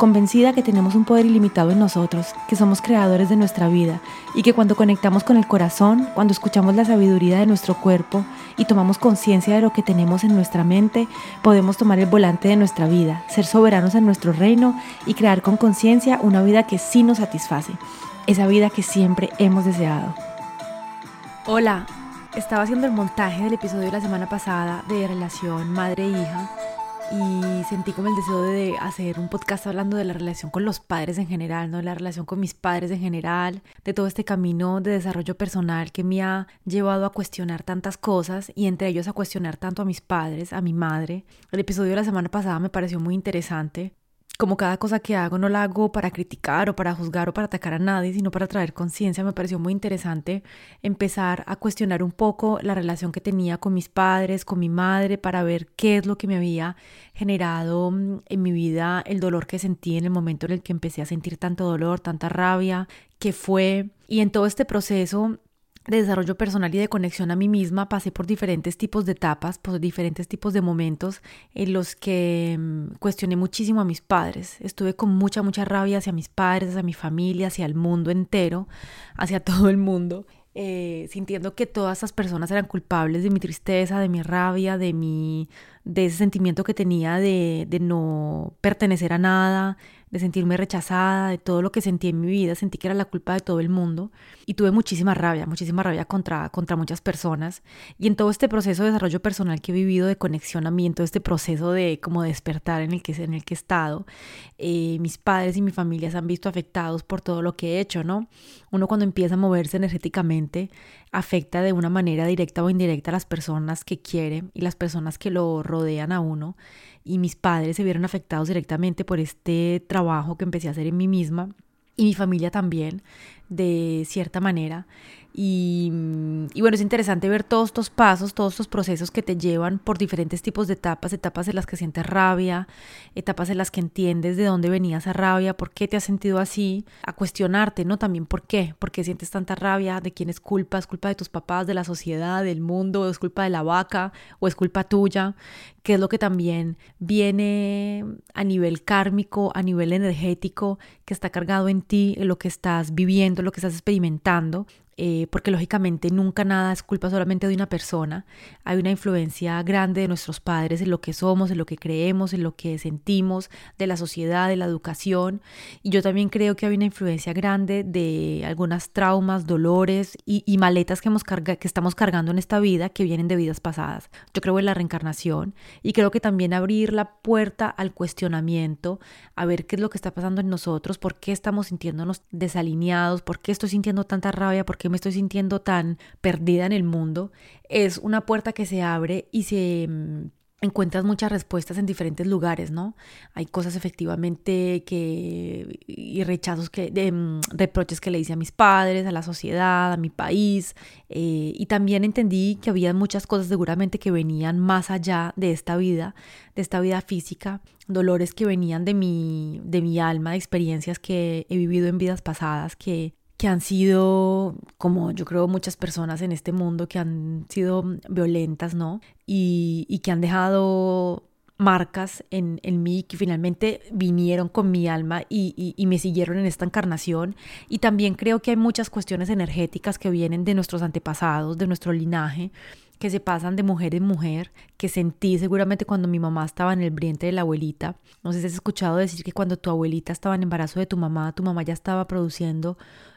convencida que tenemos un poder ilimitado en nosotros, que somos creadores de nuestra vida y que cuando conectamos con el corazón, cuando escuchamos la sabiduría de nuestro cuerpo y tomamos conciencia de lo que tenemos en nuestra mente, podemos tomar el volante de nuestra vida, ser soberanos en nuestro reino y crear con conciencia una vida que sí nos satisface, esa vida que siempre hemos deseado. Hola, estaba haciendo el montaje del episodio de la semana pasada de relación madre-hija y sentí como el deseo de hacer un podcast hablando de la relación con los padres en general, ¿no? La relación con mis padres en general, de todo este camino de desarrollo personal que me ha llevado a cuestionar tantas cosas y entre ellos a cuestionar tanto a mis padres, a mi madre. El episodio de la semana pasada me pareció muy interesante como cada cosa que hago no la hago para criticar o para juzgar o para atacar a nadie, sino para traer conciencia, me pareció muy interesante empezar a cuestionar un poco la relación que tenía con mis padres, con mi madre, para ver qué es lo que me había generado mm, en mi vida, el dolor que sentí en el momento en el que empecé a sentir tanto dolor, tanta rabia, qué fue. Y en todo este proceso de desarrollo personal y de conexión a mí misma, pasé por diferentes tipos de etapas, por diferentes tipos de momentos en los que mm, cuestioné muchísimo a mis padres. Estuve con mucha, mucha rabia hacia mis padres, hacia mi familia, hacia el mundo entero, hacia todo el mundo. Eh, sintiendo que todas esas personas eran culpables de mi tristeza, de mi rabia, de mi, de ese sentimiento que tenía de, de no pertenecer a nada, de sentirme rechazada, de todo lo que sentí en mi vida, sentí que era la culpa de todo el mundo y tuve muchísima rabia, muchísima rabia contra, contra muchas personas. Y en todo este proceso de desarrollo personal que he vivido, de conexión a este proceso de como despertar en el que, en el que he estado, eh, mis padres y mi familia se han visto afectados por todo lo que he hecho, ¿no? Uno cuando empieza a moverse energéticamente afecta de una manera directa o indirecta a las personas que quiere y las personas que lo rodean a uno y mis padres se vieron afectados directamente por este trabajo que empecé a hacer en mí misma y mi familia también, de cierta manera. Y, y, bueno, es interesante ver todos estos pasos, todos estos procesos que te llevan por diferentes tipos de etapas, etapas en las que sientes rabia, etapas en las que entiendes de dónde venía esa rabia, por qué te has sentido así, a cuestionarte, ¿no? También por qué, por qué sientes tanta rabia, de quién es culpa, es culpa de tus papás, de la sociedad, del mundo, es culpa de la vaca o es culpa tuya, que es lo que también viene a nivel kármico, a nivel energético, que está cargado en ti, en lo que estás viviendo, lo que estás experimentando eh, porque lógicamente nunca nada es culpa solamente de una persona. Hay una influencia grande de nuestros padres en lo que somos, en lo que creemos, en lo que sentimos, de la sociedad, de la educación. Y yo también creo que hay una influencia grande de algunas traumas, dolores y, maletas que, hemos que estamos cargando en esta vida que vienen de vidas pasadas. Yo creo en la reencarnación y creo que también abrir la puerta al cuestionamiento, a ver qué es lo que está pasando en nosotros, por qué estamos sintiéndonos desalineados, por qué estoy sintiendo tanta rabia, por qué me estoy sintiendo tan perdida en el mundo, es una puerta que se abre y se mm, encuentras muchas respuestas en diferentes lugares, ¿no? Hay cosas efectivamente que y rechazos que de, mm, reproches que le hice a mis padres, a la sociedad, a mi país eh, y también entendí que había muchas cosas seguramente que venían más allá de esta vida, de esta vida física, dolores que venían de mi de mi alma, experiencias que he vivido en vidas pasadas que que han sido, como yo creo muchas personas en este mundo, que han sido violentas, ¿no? Y, que han dejado marcas en, en, mí que finalmente vinieron con mi alma y, y, me siguieron en esta encarnación. Y también creo que hay muchas cuestiones energéticas que vienen de nuestros antepasados, de nuestro linaje, que se pasan de mujer en mujer, que sentí seguramente cuando mi mamá estaba en el vientre de la abuelita. No sé si has escuchado decir que cuando tu abuelita estaba en embarazo de tu mamá, tu mamá ya estaba produciendo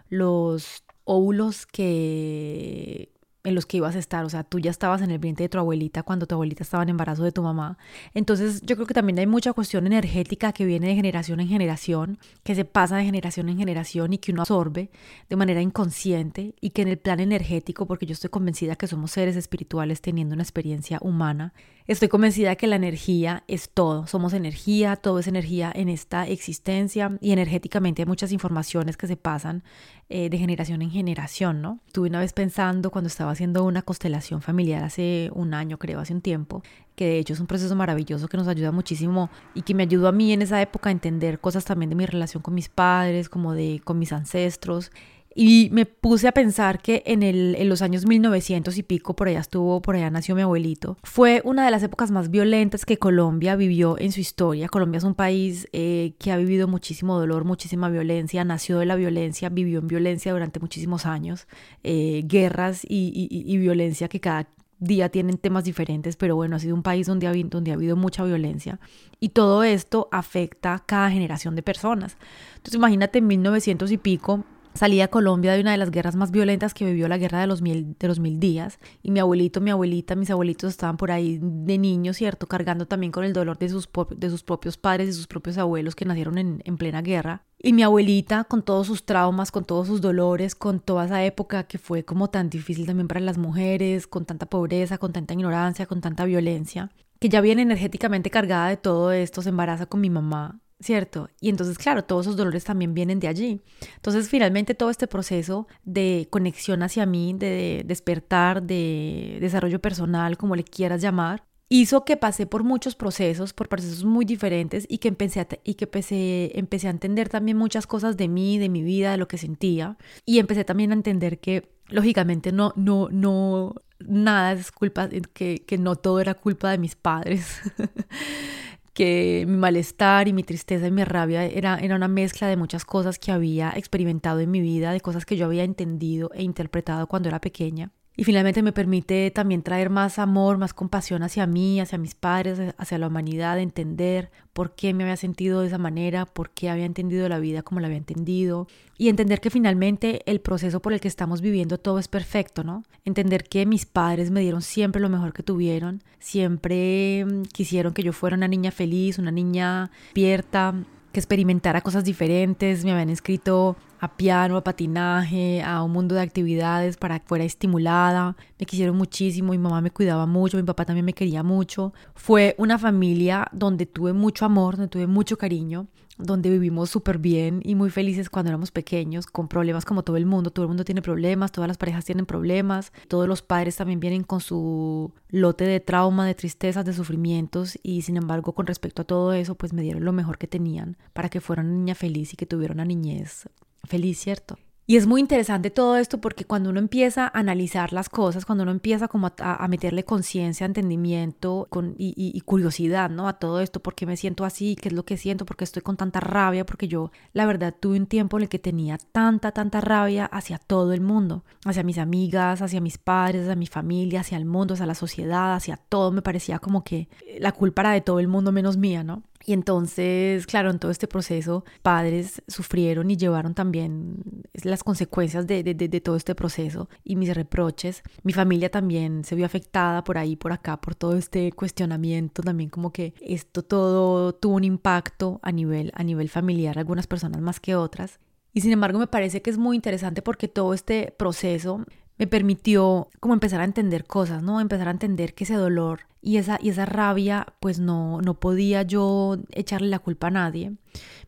los óvulos que en los que ibas a estar, o sea, tú ya estabas en el vientre de tu abuelita cuando tu abuelita estaba en embarazo de tu mamá. Entonces, yo creo que también hay mucha cuestión energética que viene de generación en generación, que se pasa de generación en generación y que uno absorbe de manera inconsciente y que en el plan energético, porque yo estoy convencida que somos seres espirituales teniendo una experiencia humana, Estoy convencida que la energía es todo, somos energía, todo es energía en esta existencia y energéticamente hay muchas informaciones que se pasan eh, de generación en generación, ¿no? Estuve una vez pensando cuando estaba haciendo una constelación familiar hace un año, creo, hace un tiempo, que de hecho es un proceso maravilloso que nos ayuda muchísimo y que me ayudó a mí en esa época a entender cosas también de mi relación con mis padres, como de con mis ancestros y me puse a pensar que en, el, en los años 1900 y pico, por allá estuvo, por allá nació mi abuelito, fue una de las épocas más violentas que Colombia vivió en su historia. Colombia es un país eh, que ha vivido muchísimo dolor, muchísima violencia, nació de la violencia, vivió en violencia durante muchísimos años, eh, guerras y, y, violencia que cada día tienen temas diferentes, pero bueno, ha sido un país donde ha, donde ha habido mucha violencia y todo esto afecta a cada generación de personas. Entonces imagínate en 1900 y pico, Salí a Colombia de una de las guerras más violentas que vivió la guerra de los, mil, días. Y mi abuelito, mi abuelita, mis abuelitos estaban por ahí de niños, ¿cierto? Cargando también con el dolor de sus, de sus propios padres y sus propios abuelos que nacieron en, en plena guerra. Y mi abuelita, con todos sus traumas, con todos sus dolores, con toda esa época que fue como tan difícil también para las mujeres, con tanta pobreza, con tanta ignorancia, con tanta violencia, que ya viene energéticamente cargada de todo esto, se embaraza con mi mamá ¿cierto? Y entonces, claro, todos esos dolores también vienen de allí. Entonces, finalmente, todo este proceso de conexión hacia mí, de despertar, de desarrollo personal, como le quieras llamar, hizo que pasé por muchos procesos, por procesos muy diferentes y que empecé a, y que empecé, empecé a entender también muchas cosas de mí, de mi vida, de lo que sentía. Y empecé también a entender que, lógicamente, no, no, no, nada es culpa, que, que no todo era culpa de mis padres. que mi malestar y mi tristeza y mi rabia era, era una mezcla de muchas cosas que había experimentado en mi vida, de cosas que yo había entendido e interpretado cuando era pequeña. Y finalmente me permite también traer más amor, más compasión hacia mí, hacia mis padres, hacia la humanidad, entender por qué me había sentido de esa manera, por qué había entendido la vida como la había entendido y entender que finalmente el proceso por el que estamos viviendo todo es perfecto, ¿no? Entender que mis padres me dieron siempre lo mejor que tuvieron, siempre mm, quisieron que yo fuera una niña feliz, una niña abierta, que experimentara cosas diferentes, me habían inscrito a piano, a patinaje, a un mundo de actividades para que fuera estimulada. Me quisieron muchísimo, mi mamá me cuidaba mucho, mi papá también me quería mucho. Fue una familia donde tuve mucho amor, donde tuve mucho cariño donde vivimos súper bien y muy felices cuando éramos pequeños, con problemas como todo el mundo. Todo el mundo tiene problemas, todas las parejas tienen problemas, todos los padres también vienen con su lote de trauma, de tristezas, de sufrimientos y sin embargo con respecto a todo eso pues me dieron lo mejor que tenían para que fuera una niña feliz y que tuviera una niñez feliz, ¿cierto? Y es muy interesante todo esto porque cuando uno empieza a analizar las cosas, cuando uno empieza como a, meterle conciencia, entendimiento con, y, curiosidad, ¿no? A todo esto, por qué me siento así, qué es lo que siento, por qué estoy con tanta rabia, porque yo la verdad tuve un tiempo en el que tenía tanta, tanta rabia hacia todo el mundo, hacia mis amigas, hacia mis padres, hacia mi familia, hacia el mundo, hacia la sociedad, hacia todo. Me parecía como que la culpa era de todo el mundo menos mía, ¿no? Y entonces, claro, en todo este proceso, padres sufrieron y llevaron también las consecuencias de, de, todo este proceso y mis reproches. Mi familia también se vio afectada por ahí, por acá, por todo este cuestionamiento, también como que esto todo tuvo un impacto a nivel, a nivel familiar, algunas personas más que otras. Y sin embargo me parece que es muy interesante porque todo este proceso me permitió como empezar a entender cosas, ¿no? Empezar a entender que ese dolor y esa, y esa rabia, pues no, no podía yo echarle la culpa a nadie.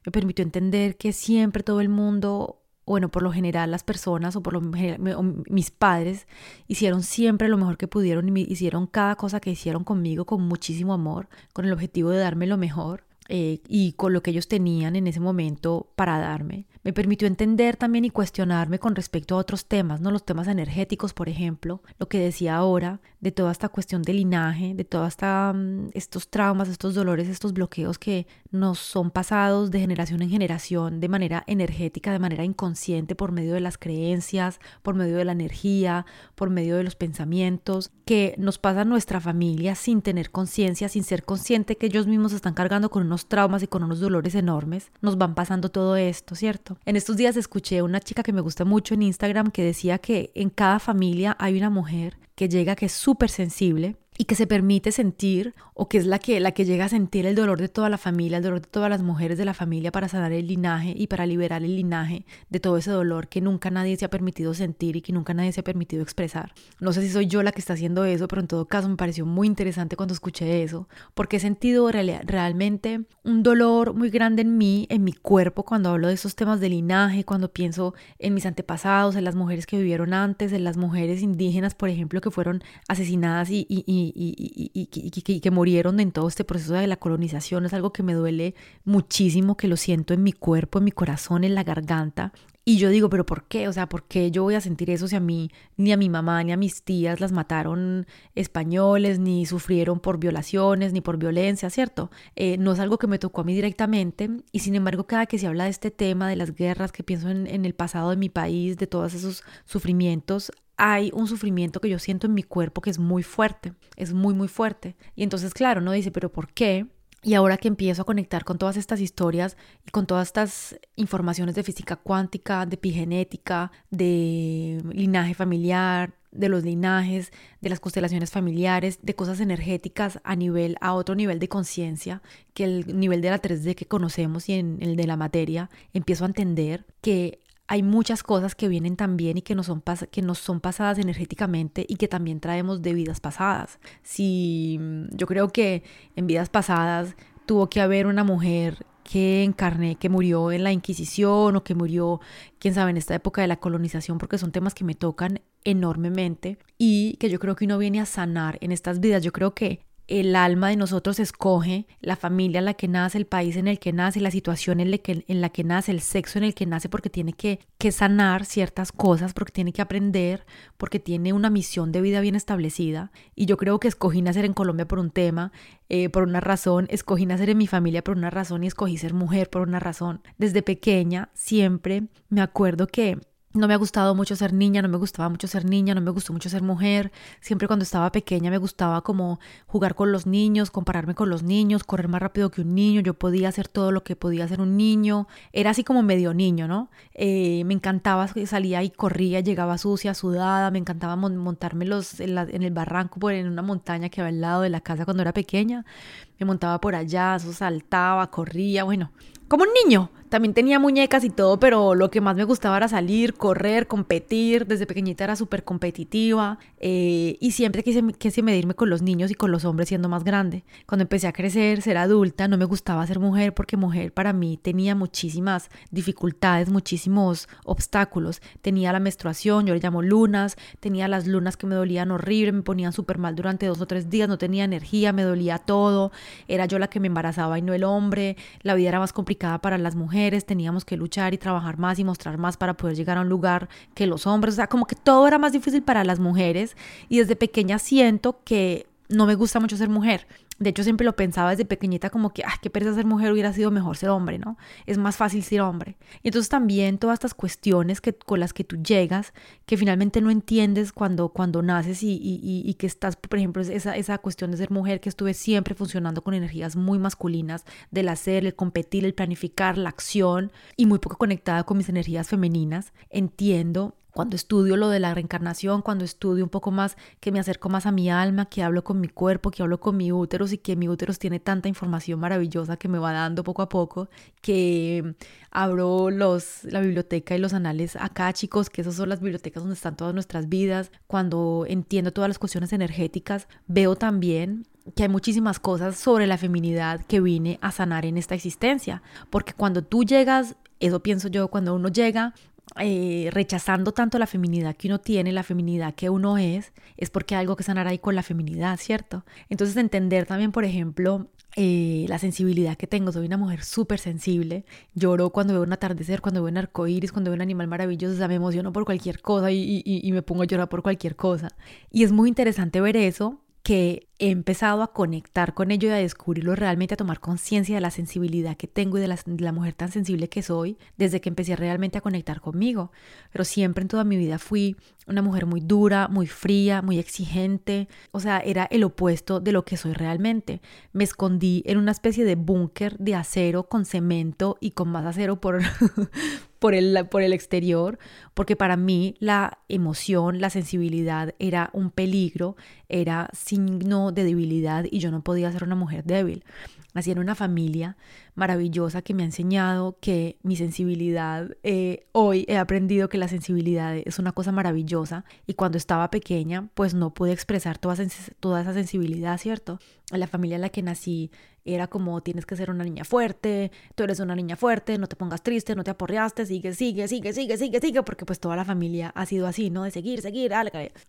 Me permitió entender que siempre todo el mundo, bueno, por lo general las personas o por lo mis padres hicieron siempre lo mejor que pudieron y hicieron cada cosa que hicieron conmigo con muchísimo amor, con el objetivo de darme lo mejor. Eh, y con lo que ellos tenían en ese momento para darme. Me permitió entender también y cuestionarme con respecto a otros temas, ¿no? Los temas energéticos, por ejemplo, lo que decía ahora, de toda esta cuestión de linaje, de todos mm, estos traumas, estos dolores, estos bloqueos que nos son pasados de generación en generación de manera energética, de manera inconsciente, por medio de las creencias, por medio de la energía, por medio de los pensamientos, que nos pasa nuestra familia sin tener conciencia, sin ser consciente que ellos mismos están cargando con unos traumas y con unos dolores enormes. Nos van pasando todo esto, ¿cierto? En estos días escuché una chica que me gusta mucho en Instagram que decía que en cada familia hay una mujer que llega que es súper sensible y que se permite sentir o que es la que, la que llega a sentir el dolor de toda la familia, el dolor de todas las mujeres de la familia para sanar el linaje y para liberar el linaje de todo ese dolor que nunca nadie se ha permitido sentir y que nunca nadie se ha permitido expresar. No sé si soy yo la que está haciendo eso, pero en todo caso me pareció muy interesante cuando escuché eso, porque he sentido realmente un dolor muy grande en mí, en mi cuerpo, cuando hablo de esos temas de linaje, cuando pienso en mis antepasados, en las mujeres que vivieron antes, en las mujeres indígenas, por ejemplo, que fueron asesinadas y, y, y, y que murieron en todo este proceso de la colonización. Es algo que me duele muchísimo, que lo siento en mi cuerpo, en mi corazón, en la garganta. Y yo digo, pero ¿por qué? O sea, ¿por qué yo voy a sentir eso si a mí, ni a mi mamá, ni a mis tías las mataron españoles, ni sufrieron por violaciones, ni por violencia, ¿cierto? Eh, no es algo que me tocó a mí directamente. Y sin embargo, cada que se habla de este tema, de las guerras, que pienso en, en el pasado de mi país, de todos esos sufrimientos, hay un sufrimiento que yo siento en mi cuerpo que es muy fuerte, es muy, muy fuerte. Y entonces, claro, no dice, pero ¿por qué? Y ahora que empiezo a conectar con todas estas historias y con todas estas informaciones de física cuántica, de epigenética, de linaje familiar, de los linajes, de las constelaciones familiares, de cosas energéticas a nivel a otro nivel de conciencia, que el nivel de la 3D que conocemos y en el de la materia, empiezo a entender que hay muchas cosas que vienen también y que nos son, que nos son pasadas energéticamente y que también traemos de vidas pasadas. Si mm, yo creo que en vidas pasadas tuvo que haber una mujer que encarné, que murió en la Inquisición o que murió, quién sabe, en esta época de la colonización, porque son temas que me tocan enormemente y que yo creo que uno viene a sanar en estas vidas. Yo creo que el alma de nosotros escoge la familia en la que nace, el país en el que nace, la situación en la que, nace, el sexo en el que nace, porque tiene que, que, sanar ciertas cosas, porque tiene que aprender, porque tiene una misión de vida bien establecida. Y yo creo que escogí nacer en Colombia por un tema, eh, por una razón, escogí nacer en mi familia por una razón y escogí ser mujer por una razón. Desde pequeña siempre me acuerdo que no me ha gustado mucho ser niña, no me gustaba mucho ser niña, no me gustó mucho ser mujer. Siempre cuando estaba pequeña me gustaba como jugar con los niños, compararme con los niños, correr más rápido que un niño. Yo podía hacer todo lo que podía hacer un niño. Era así como medio niño, ¿no? Eh, me encantaba, salía y corría, llegaba sucia, sudada. Me encantaba montarme los, en, el barranco, por en una montaña que había al lado de la casa cuando era pequeña. Me montaba por allá, saltaba, corría, bueno, como un niño. También tenía muñecas y todo, pero lo que más me gustaba era salir, correr, competir. Desde pequeñita era súper competitiva eh, y siempre quise, quise medirme con los niños y con los hombres siendo más grande. Cuando empecé a crecer, ser adulta, no me gustaba ser mujer porque mujer para mí tenía muchísimas dificultades, muchísimos obstáculos. Tenía la menstruación, yo le llamo lunas, tenía las lunas que me dolían horrible, me ponían súper mal durante dos o tres días, no tenía energía, me dolía todo. Era yo la que me embarazaba y no el hombre. La vida era más complicada para las mujeres teníamos que luchar y trabajar más y mostrar más para poder llegar a un lugar que los hombres, o sea, como que todo era más difícil para las mujeres y desde pequeña siento que no me gusta mucho ser mujer. De hecho, siempre lo pensaba desde pequeñita como que, ah, qué pereza ser mujer, hubiera sido mejor ser hombre, ¿no? Es más fácil ser hombre. Y entonces también todas estas cuestiones que, con las que tú llegas, que finalmente no entiendes cuando, cuando naces y, y, y que estás, por ejemplo, esa, esa cuestión de ser mujer que estuve siempre funcionando con energías muy masculinas, del hacer, el competir, el planificar, la acción, y muy poco conectada con mis energías femeninas, entiendo cuando estudio lo de la reencarnación, cuando estudio un poco más, que me acerco más a mi alma, que hablo con mi cuerpo, que hablo con mi útero y que mi útero tiene tanta información maravillosa que me va dando poco a poco, que abro los, la biblioteca y los anales acá, chicos, que esas son las bibliotecas donde están todas nuestras vidas. Cuando entiendo todas las cuestiones energéticas, veo también que hay muchísimas cosas sobre la feminidad que vine a sanar en esta existencia, porque cuando tú llegas eso pienso yo, cuando uno llega eh, rechazando tanto la feminidad que uno tiene, la feminidad que uno es, es porque hay algo que sanar ahí con la feminidad, ¿cierto? Entonces entender también, por ejemplo, eh, la sensibilidad que tengo. Soy una mujer súper sensible. Lloro cuando veo un atardecer, cuando veo un arco iris, cuando veo un animal maravilloso. O sea, me emociono por cualquier cosa y, y, me pongo a llorar por cualquier cosa. Y es muy interesante ver eso que he empezado a conectar con ello y a descubrirlo realmente, a tomar conciencia de la sensibilidad que tengo y de la, mujer tan sensible que soy desde que empecé realmente a conectar conmigo. Pero siempre en toda mi vida fui una mujer muy dura, muy fría, muy exigente. O sea, era el opuesto de lo que soy realmente. Me escondí en una especie de búnker de acero con cemento y con más acero por, por el, por el exterior, porque para mí la emoción, la sensibilidad era un peligro, era signo de debilidad y yo no podía ser una mujer débil. Nací en una familia maravillosa que me ha enseñado que mi sensibilidad, eh, hoy he aprendido que la sensibilidad es una cosa maravillosa y cuando estaba pequeña pues no pude expresar toda, toda esa sensibilidad, ¿cierto? La familia en la que nací era como tienes que ser una niña fuerte, tú eres una niña fuerte, no te pongas triste, no te aporreaste, sigue, sigue, sigue, sigue, sigue, sigue, porque pues toda la familia ha sido así, ¿no? De seguir, seguir.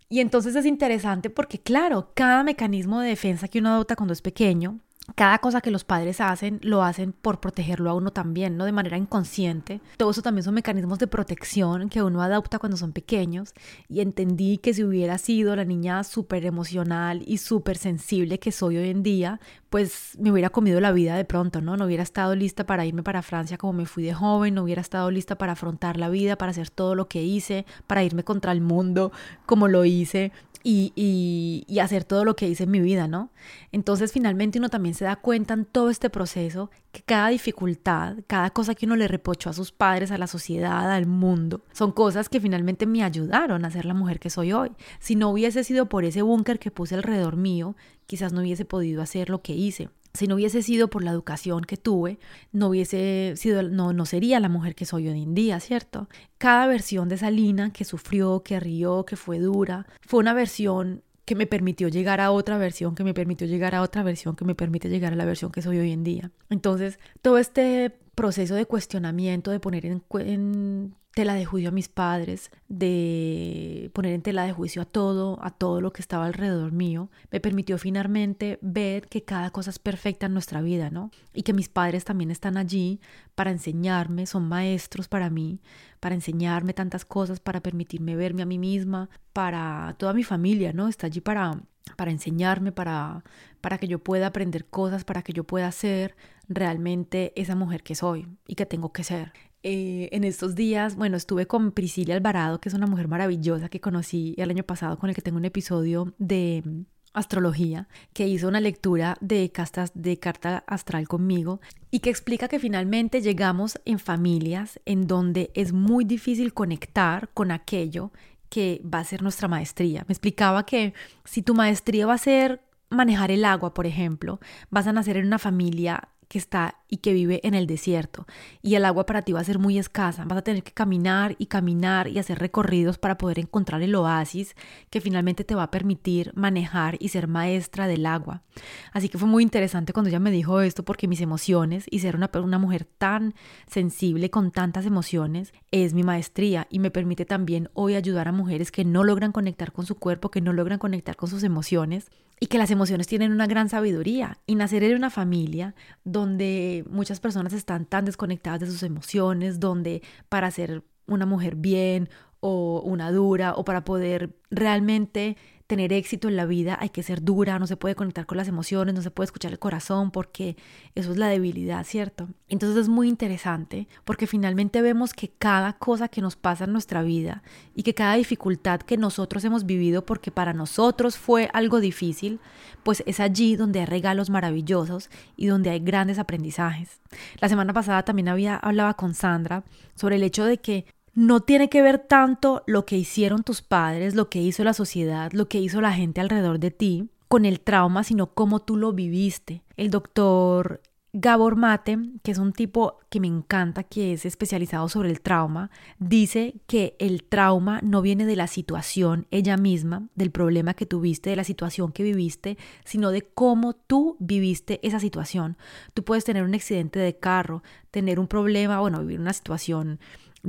Y entonces es interesante porque claro, cada mecanismo de defensa que uno adopta cuando es pequeño cada cosa que los padres hacen, lo hacen por protegerlo a uno también, ¿no? De manera inconsciente. Todo eso también son mecanismos de protección que uno adopta cuando son pequeños. Y entendí que si hubiera sido la niña súper emocional y súper sensible que soy hoy en día, pues me hubiera comido la vida de pronto, ¿no? No hubiera estado lista para irme para Francia como me fui de joven, no hubiera estado lista para afrontar la vida, para hacer todo lo que hice, para irme contra el mundo como lo hice y, hacer todo lo que hice en mi vida, ¿no? Entonces finalmente uno también se da cuenta en todo este proceso cada dificultad, cada cosa que uno le reprochó a sus padres, a la sociedad, al mundo, son cosas que finalmente me ayudaron a ser la mujer que soy hoy. Si no hubiese sido por ese búnker que puse alrededor mío, quizás no hubiese podido hacer lo que hice. Si no hubiese sido por la educación que tuve, no hubiese sido, no, no sería la mujer que soy hoy en día, ¿cierto? Cada versión de Salina que sufrió, que rió, que fue dura, fue una versión que me permitió llegar a otra versión, que me permitió llegar a otra versión, que me permite llegar a la versión que soy hoy en día. Entonces, todo este proceso de cuestionamiento, de poner en, en tela de juicio a mis padres, de poner en tela de juicio a todo, a todo lo que estaba alrededor mío, me permitió finalmente ver que cada cosa es perfecta en nuestra vida, ¿no? Y que mis padres también están allí para enseñarme, son maestros para mí, para enseñarme tantas cosas, para permitirme verme a mí misma, para toda mi familia, ¿no? Está allí para para enseñarme, para, para que yo pueda aprender cosas, para que yo pueda ser realmente esa mujer que soy y que tengo que ser. Eh, en estos días, bueno, estuve con Priscila Alvarado, que es una mujer maravillosa que conocí el año pasado, con el que tengo un episodio de mm, astrología, que hizo una lectura de, castas, de carta astral conmigo y que explica que finalmente llegamos en familias en donde es muy difícil conectar con aquello que va a ser nuestra maestría. Me explicaba que si tu maestría va a ser manejar el agua, por ejemplo, vas a nacer en una familia que está y que vive en el desierto y el agua para ti va a ser muy escasa, vas a tener que caminar y caminar y hacer recorridos para poder encontrar el oasis que finalmente te va a permitir manejar y ser maestra del agua. Así que fue muy interesante cuando ella me dijo esto porque mis emociones y ser una, una mujer tan sensible con tantas emociones es mi maestría y me permite también hoy ayudar a mujeres que no logran conectar con su cuerpo, que no logran conectar con sus emociones y que las emociones tienen una gran sabiduría. Y nacer en una familia donde muchas personas están tan desconectadas de sus emociones, donde para ser una mujer bien o una dura o para poder realmente tener éxito en la vida hay que ser dura, no se puede conectar con las emociones, no se puede escuchar el corazón porque eso es la debilidad, ¿cierto? Entonces es muy interesante porque finalmente vemos que cada cosa que nos pasa en nuestra vida y que cada dificultad que nosotros hemos vivido porque para nosotros fue algo difícil, pues es allí donde hay regalos maravillosos y donde hay grandes aprendizajes. La semana pasada también había hablaba con Sandra sobre el hecho de que no tiene que ver tanto lo que hicieron tus padres, lo que hizo la sociedad, lo que hizo la gente alrededor de ti con el trauma, sino cómo tú lo viviste. El doctor Gabor Mate, que es un tipo que me encanta, que es especializado sobre el trauma, dice que el trauma no viene de la situación ella misma, del problema que tuviste, de la situación que viviste, sino de cómo tú viviste esa situación. Tú puedes tener un accidente de carro, tener un problema, bueno, vivir una situación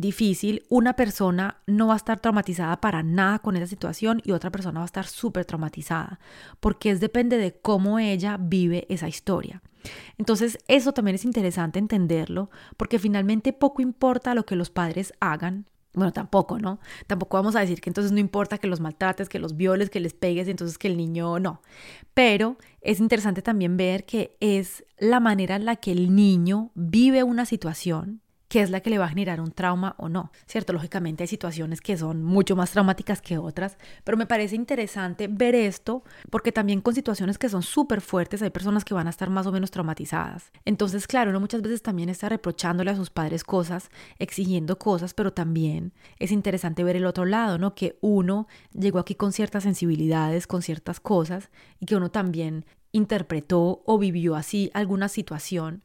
difícil, una persona no va a estar traumatizada para nada con esa situación y otra persona va a estar súper traumatizada, porque es depende de cómo ella vive esa historia. Entonces, eso también es interesante entenderlo, porque finalmente poco importa lo que los padres hagan. Bueno, tampoco, ¿no? Tampoco vamos a decir que entonces no importa que los maltrates, que los violes, que les pegues, entonces que el niño no. Pero es interesante también ver que es la manera en la que el niño vive una situación qué es la que le va a generar un trauma o no, ¿cierto? Lógicamente hay situaciones que son mucho más traumáticas que otras, pero me parece interesante ver esto porque también con situaciones que son súper fuertes hay personas que van a estar más o menos traumatizadas. Entonces, claro, muchas veces también está reprochándole a sus padres cosas, exigiendo cosas, pero también es interesante ver el otro lado, ¿no? Que uno llegó aquí con ciertas sensibilidades, con ciertas cosas y que uno también interpretó o vivió así alguna situación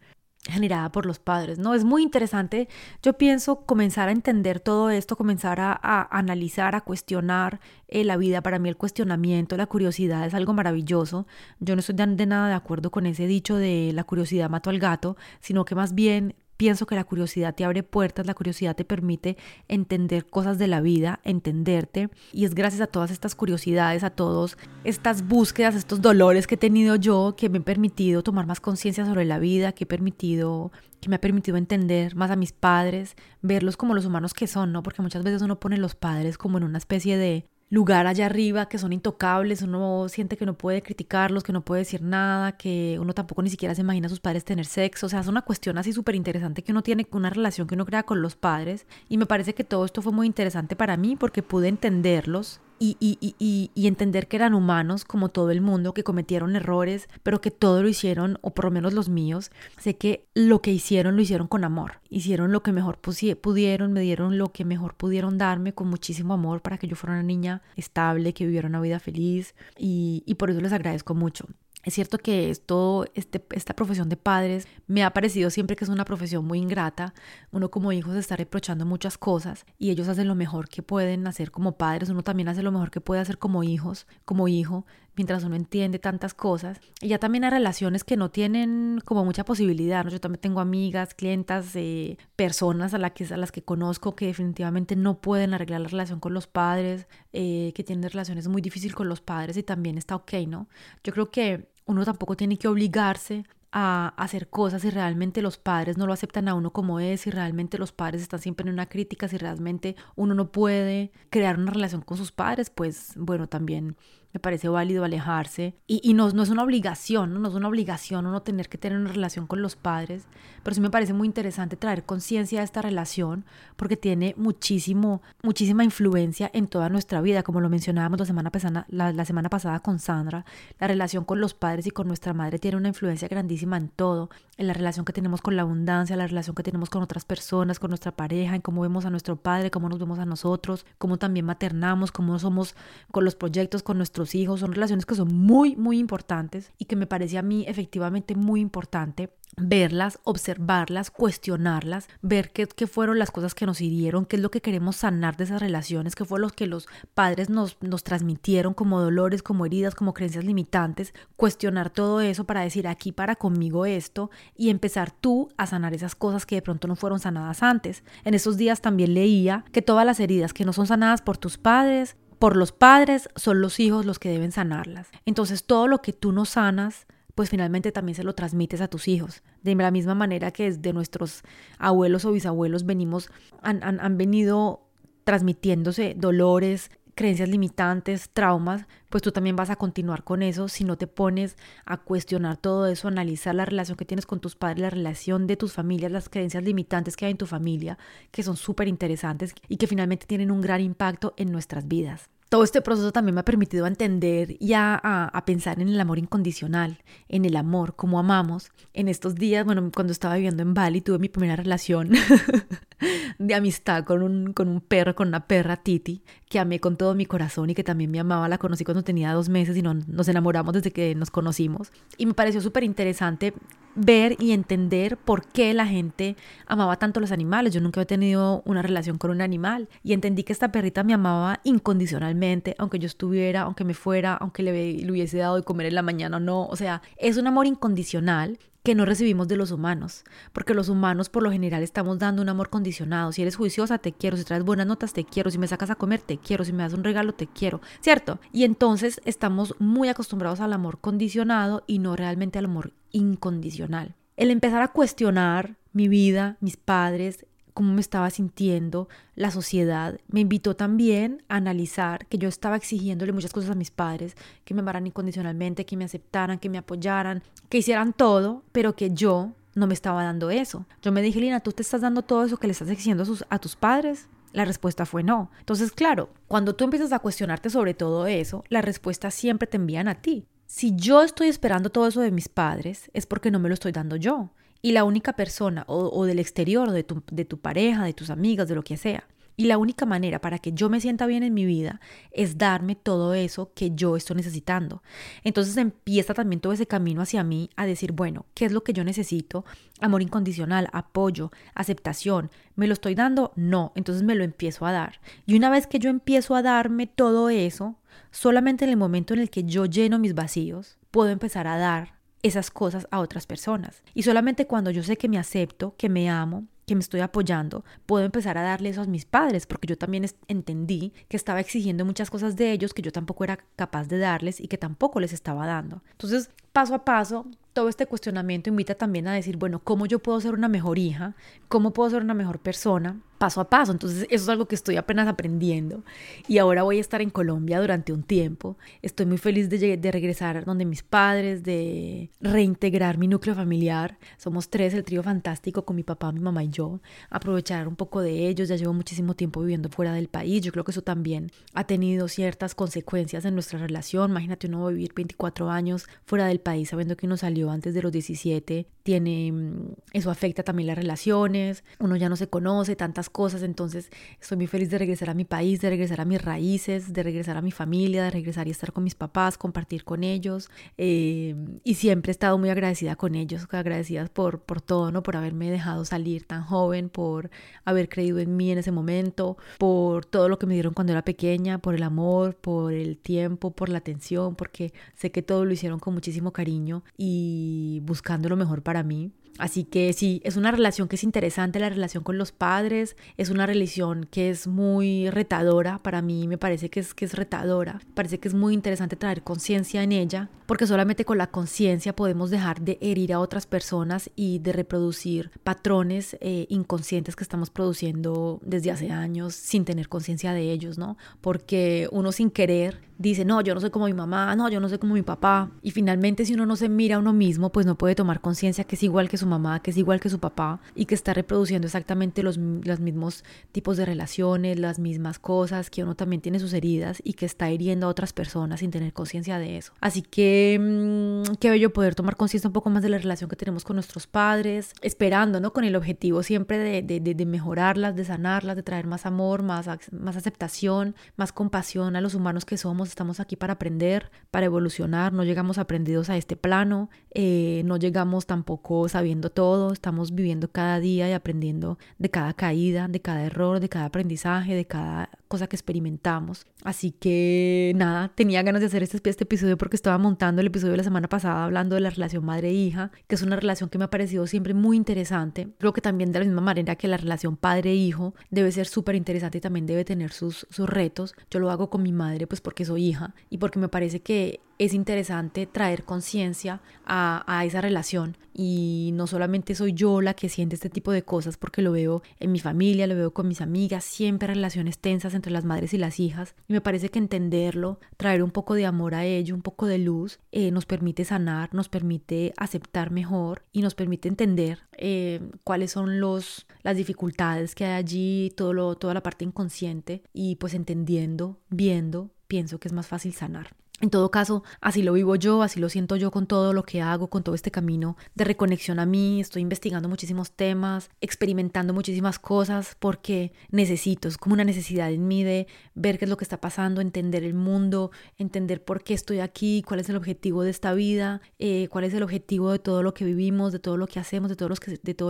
generada por los padres, ¿no? Es muy interesante, yo pienso, comenzar a entender todo esto, comenzar a, analizar, a cuestionar eh, la vida. Para mí el cuestionamiento, la curiosidad es algo maravilloso. Yo no estoy de nada de acuerdo con ese dicho de la curiosidad mató al gato, sino que más bien Pienso que la curiosidad te abre puertas, la curiosidad te permite entender cosas de la vida, entenderte. Y es gracias a todas estas curiosidades, a todas estas búsquedas, estos dolores que he tenido yo, que me he permitido tomar más conciencia sobre la vida, que he permitido que me ha permitido entender más a mis padres, verlos como los humanos que son, ¿no? Porque muchas veces uno pone los padres como en una especie de lugar allá arriba que son intocables, uno siente que no puede criticarlos, que no puede decir nada, que uno tampoco ni siquiera se imagina a sus padres tener sexo, o sea, es una cuestión así súper interesante que uno tiene, una relación que uno crea con los padres y me parece que todo esto fue muy interesante para mí porque pude entenderlos y, entender que eran humanos como todo el mundo, que cometieron errores, pero que todo lo hicieron, o por lo menos los míos, sé que lo que hicieron lo hicieron con amor, hicieron lo que mejor pudieron, me dieron lo que mejor pudieron darme con muchísimo amor para que yo fuera una niña estable, que viviera una vida feliz y, y por eso les agradezco mucho. Es cierto que esto, este, esta profesión de padres me ha parecido siempre que es una profesión muy ingrata. Uno como hijo se está reprochando muchas cosas y ellos hacen lo mejor que pueden hacer como padres. Uno también hace lo mejor que puede hacer como hijos, como hijo, mientras uno entiende tantas cosas. Y ya también hay relaciones que no tienen como mucha posibilidad. Yo también tengo amigas, clientas, eh, personas a, la que, a las que conozco que definitivamente no pueden arreglar la relación con los padres, eh, que tienen relaciones muy difíciles con los padres y también está ok, ¿no? Yo creo que uno tampoco tiene que obligarse a hacer cosas si realmente los padres no lo aceptan a uno como es, si realmente los padres están siempre en una crítica, si realmente uno no puede crear una relación con sus padres, pues bueno, también me parece válido alejarse. Y, no, no, es una obligación, ¿no? es una obligación uno tener que tener una relación con los padres, pero sí me parece muy interesante traer conciencia a esta relación porque tiene muchísimo, muchísima influencia en toda nuestra vida, como lo mencionábamos la semana, pasada, la, semana pasada con Sandra. La relación con los padres y con nuestra madre tiene una influencia grandísima en todo, en la relación que tenemos con la abundancia, la relación que tenemos con otras personas, con nuestra pareja, en cómo vemos a nuestro padre, cómo nos vemos a nosotros, cómo también maternamos, cómo somos con los proyectos, con nuestros hijos, son relaciones que son muy, muy importantes y que me parece a mí efectivamente muy importante verlas, observarlas, cuestionarlas, ver qué, qué, fueron las cosas que nos hirieron, qué es lo que queremos sanar de esas relaciones, qué fue lo que los padres nos, nos transmitieron como dolores, como heridas, como creencias limitantes, cuestionar todo eso para decir aquí para conmigo esto y empezar tú a sanar esas cosas que de pronto no fueron sanadas antes. En esos días también leía que todas las heridas que no son sanadas por tus padres, por los padres son los hijos los que deben sanarlas. Entonces todo lo que tú no sanas, pues finalmente también se lo transmites a tus hijos. De la misma manera que desde nuestros abuelos o bisabuelos venimos, han, han venido transmitiéndose dolores, creencias limitantes, traumas, pues tú también vas a continuar con eso. Si no te pones a cuestionar todo eso, analizar la relación que tienes con tus padres, la relación de tus familias, las creencias limitantes que hay en tu familia, que son súper interesantes y que finalmente tienen un gran impacto en nuestras vidas. Todo este proceso también me ha permitido entender y a, pensar en el amor incondicional, en el amor, como amamos. En estos días, bueno, cuando estaba viviendo en Bali, tuve mi primera relación de amistad con un, con un perro, con una perra Titi, que amé con todo mi corazón y que también me amaba. La conocí cuando tenía dos meses y nos enamoramos desde que nos conocimos. Y me pareció súper interesante ver y entender por qué la gente amaba tanto los animales. Yo nunca he tenido una relación con un animal y entendí que esta perrita me amaba incondicionalmente, aunque yo estuviera, aunque me fuera, aunque le, le hubiese dado de comer en la mañana o no. O sea, es un amor incondicional que no recibimos de los humanos, porque los humanos por lo general estamos dando un amor condicionado. Si eres juiciosa, te quiero, si traes buenas notas, te quiero, si me sacas a comer, te quiero, si me das un regalo, te quiero, ¿cierto? Y entonces estamos muy acostumbrados al amor condicionado y no realmente al amor incondicional. El empezar a cuestionar mi vida, mis padres, cómo me estaba sintiendo, la sociedad, me invitó también a analizar que yo estaba exigiéndole muchas cosas a mis padres, que me amaran incondicionalmente, que me aceptaran, que me apoyaran, que hicieran todo, pero que yo no me estaba dando eso. Yo me dije, Lina, ¿tú te estás dando todo eso que le estás exigiendo a, a tus padres? La respuesta fue no. Entonces, claro, cuando tú empiezas a cuestionarte sobre todo eso, las respuestas siempre te envían a ti. Si yo estoy esperando todo eso de mis padres, es porque no me lo estoy dando yo. Y la única persona, o, del exterior, de tu, de tu pareja, de tus amigas, de lo que sea, y la única manera para que yo me sienta bien en mi vida es darme todo eso que yo estoy necesitando. Entonces empieza también todo ese camino hacia mí a decir, bueno, ¿qué es lo que yo necesito? Amor incondicional, apoyo, aceptación. ¿Me lo estoy dando? No, entonces me lo empiezo a dar. Y una vez que yo empiezo a darme todo eso, solamente en el momento en el que yo lleno mis vacíos, puedo empezar a dar esas cosas a otras personas. Y solamente cuando yo sé que me acepto, que me amo, que me estoy apoyando, puedo empezar a darle eso a mis padres, porque yo también entendí que estaba exigiendo muchas cosas de ellos que yo tampoco era capaz de darles y que tampoco les estaba dando. Entonces, paso a paso, todo este cuestionamiento invita también a decir, bueno, ¿cómo yo puedo ser una mejor hija? ¿Cómo puedo ser una mejor persona? Paso a paso. Entonces, eso es algo que estoy apenas aprendiendo. Y ahora voy a estar en Colombia durante un tiempo. Estoy muy feliz de, regresar donde mis padres, de reintegrar mi núcleo familiar. Somos tres, el trío fantástico con mi papá, mi mamá y yo. Aprovechar un poco de ellos. Ya llevo muchísimo tiempo viviendo fuera del país. Yo creo que eso también ha tenido ciertas consecuencias en nuestra relación. Imagínate uno vivir 24 años fuera del país sabiendo que uno salió antes de los 17, tiene, mm, eso afecta también las relaciones, uno ya no se conoce, tantas cosas, entonces estoy muy feliz de regresar a mi país, de regresar a mis raíces, de regresar a mi familia, de regresar y estar con mis papás, compartir con ellos, eh, y siempre he estado muy agradecida con ellos, agradecida por, por todo, ¿no? Por haberme dejado salir tan joven, por haber creído en mí en ese momento, por todo lo que me dieron cuando era pequeña, por el amor, por el tiempo, por la atención, porque sé que todo lo hicieron con muchísimo cariño y buscando lo mejor para mí. Así que sí, es una relación que es interesante, la relación con los padres, es una relación que es muy retadora, para mí me parece que es, que es retadora, parece que es muy interesante traer conciencia en ella, porque solamente con la conciencia podemos dejar de herir a otras personas y de reproducir patrones eh, inconscientes que estamos produciendo desde hace años sin tener conciencia de ellos, ¿no? Porque uno sin querer dice, no, yo no soy como mi mamá, no, yo no soy como mi papá, y finalmente si uno no se mira a uno mismo, pues no puede tomar conciencia que es igual que su mamá, que es igual que su papá y que está reproduciendo exactamente los, los mismos tipos de relaciones, las mismas cosas, que uno también tiene sus heridas y que está hiriendo a otras personas sin tener conciencia de eso. Así que mmm, qué bello poder tomar conciencia un poco más de la relación que tenemos con nuestros padres, esperando, ¿no? Con el objetivo siempre de, de, de mejorarlas, de sanarlas, de traer más amor, más, más aceptación, más compasión a los humanos que somos. Estamos aquí para aprender, para evolucionar, no llegamos aprendidos a este plano, eh, no llegamos tampoco sabiendo todo, estamos viviendo cada día y aprendiendo de cada caída, de cada error, de cada aprendizaje, de cada cosa que experimentamos. Así que nada, tenía ganas de hacer este, este episodio porque estaba montando el episodio de la semana pasada hablando de la relación madre-hija, que es una relación que me ha parecido siempre muy interesante. Creo que también de la misma manera que la relación padre-hijo debe ser súper interesante y también debe tener sus, sus retos. Yo lo hago con mi madre pues porque soy hija y porque me parece que es interesante traer conciencia a, a, esa relación y no solamente soy yo la que siente este tipo de cosas porque lo veo en mi familia, lo veo con mis amigas, siempre relaciones tensas entre las madres y las hijas y me parece que entenderlo, traer un poco de amor a ello, un poco de luz, eh, nos permite sanar, nos permite aceptar mejor y nos permite entender eh, cuáles son los, las dificultades que hay allí, todo lo, toda la parte inconsciente y pues entendiendo, viendo, pienso que es más fácil sanar. En todo caso, así lo vivo yo, así lo siento yo con todo lo que hago, con todo este camino de reconexión a mí. Estoy investigando muchísimos temas, experimentando muchísimas cosas porque necesito, es como una necesidad en mí de ver qué es lo que está pasando, entender el mundo, entender por qué estoy aquí, cuál es el objetivo de esta vida, eh, cuál es el objetivo de todo lo que vivimos, de todo lo que hacemos, de todo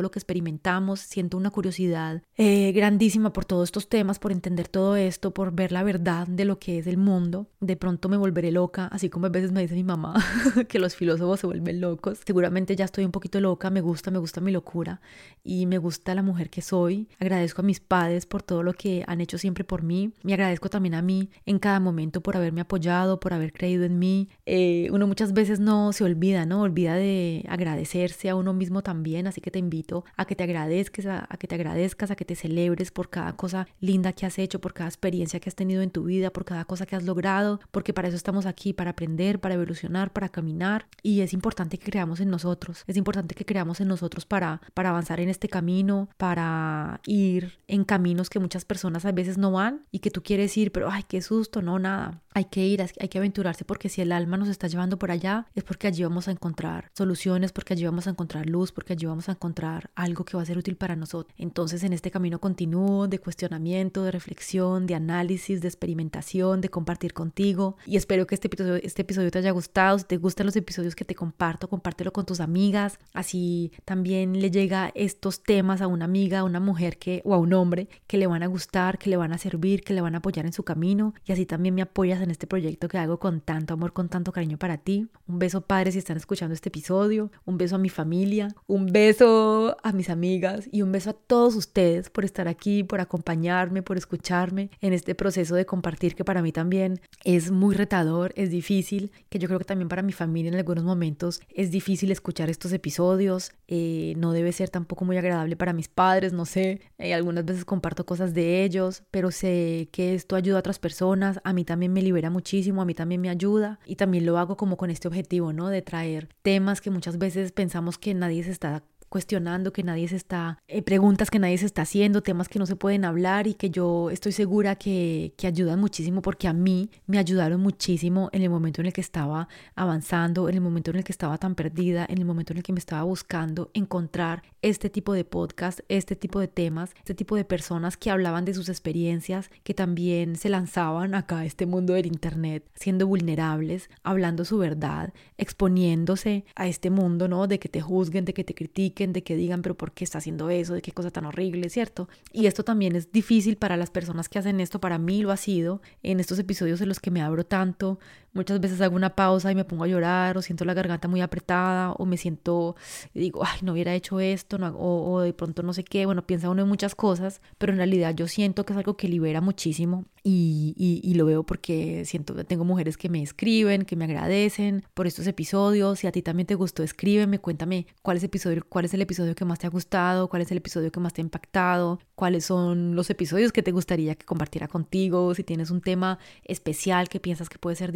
lo que, experimentamos. Siento una curiosidad eh, grandísima por todos estos temas, por entender todo esto, por ver la verdad de lo que es el mundo. De pronto me volveré loca, así como a veces me dice mi mamá que los filósofos se vuelven locos. Seguramente ya estoy un poquito loca, me gusta, me gusta mi locura y me gusta la mujer que soy. Agradezco a mis padres por todo lo que han hecho siempre por mí. Me agradezco también a mí en cada momento por haberme apoyado, por haber creído en mí. Eh, uno muchas veces no se olvida, ¿no? Olvida de agradecerse a uno mismo también, así que te invito a que te agradezcas, a, a que te agradezcas, a que te celebres por cada cosa linda que has hecho, por cada experiencia que has tenido en tu vida, por cada cosa que has logrado, porque para eso estamos aquí para aprender, para evolucionar, para caminar y es importante que creamos en nosotros, es importante que creamos en nosotros para, para avanzar en este camino, para ir en caminos que muchas personas a veces no van y que tú quieres ir, pero ay, qué susto, no, nada. Hay que ir, hay que aventurarse porque si el alma nos está llevando por allá es porque allí vamos a encontrar soluciones, porque allí vamos a encontrar luz, porque allí vamos a encontrar algo que va a ser útil para nosotros. Entonces en este camino continuo de cuestionamiento, de reflexión, de análisis, de experimentación, de compartir contigo y espero que este episodio, este episodio te haya gustado. Si te gustan los episodios que te comparto, compártelo con tus amigas. Así también le llega estos temas a una amiga, a una mujer que, o a un hombre que le van a gustar, que le van a servir, que le van a apoyar en su camino y así también me apoyas en este proyecto que hago con tanto amor, con tanto cariño para ti. Un beso padre si están escuchando este episodio, un beso a mi familia, un beso a mis amigas. Y un beso a todos ustedes por estar aquí, por acompañarme, por escucharme en este proceso de compartir que para mí también es muy retador, es difícil, que yo creo que también para mi familia en algunos momentos es difícil escuchar estos episodios, eh, no debe ser tampoco muy agradable para mis padres, no sé, eh, algunas veces comparto cosas de ellos, pero sé que esto ayuda a otras personas, a mí también me libera muchísimo, a mí también me ayuda y también lo hago como con este objetivo, ¿no? De traer temas que muchas veces pensamos que nadie se está cuestionando, que nadie se está, eh, preguntas que nadie se está haciendo, temas que no se pueden hablar y que yo estoy segura que, que ayudan muchísimo porque a mí me ayudaron muchísimo en el momento en el que estaba avanzando, en el momento en el que estaba tan perdida, en el momento en el que me estaba buscando encontrar este tipo de podcast, este tipo de temas, este tipo de personas que hablaban de sus experiencias, que también se lanzaban acá a este mundo del Internet, siendo vulnerables, hablando su verdad, exponiéndose a este mundo, ¿no? De que te juzguen, de que te critiquen, de que digan, pero ¿por qué está haciendo eso? ¿De qué cosa tan horrible? ¿Cierto? Y esto también es difícil para las personas que hacen esto, para mí lo ha sido, en estos episodios en los que me abro tanto, muchas veces hago una pausa y me pongo a llorar, o siento la garganta muy apretada, o me siento, digo, ay, no hubiera hecho esto, no, o, o de pronto no sé qué, bueno, piensa uno en muchas cosas, pero en realidad yo siento que es algo que libera muchísimo y, y, lo veo porque siento tengo mujeres que me escriben, que me agradecen por estos episodios. Si a ti también te gustó, escríbeme, cuéntame cuál es, episodio, cuál es el episodio que más te ha gustado, cuál es el episodio que más te ha impactado, cuáles son los episodios que te gustaría que compartiera contigo, si tienes un tema especial que piensas que puede ser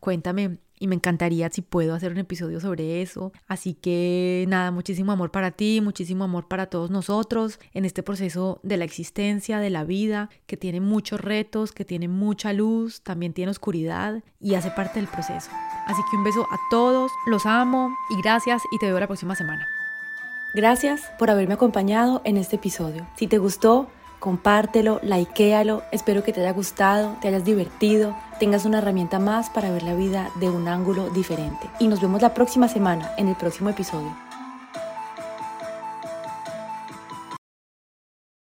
cuéntame y me encantaría si puedo hacer un episodio sobre eso. Así que nada, muchísimo amor para ti, muchísimo amor para todos nosotros en este proceso de la existencia, de la vida, que tiene muchos retos, que tiene mucha luz, también tiene oscuridad y hace parte del proceso. Así que un beso a todos, los amo y gracias y te veo la próxima semana. Gracias por haberme acompañado en este episodio. Si te gustó, compártelo, likealo, espero que te haya gustado, te hayas divertido, tengas una herramienta más para ver la vida de un ángulo diferente. Y nos vemos la próxima semana en el próximo episodio.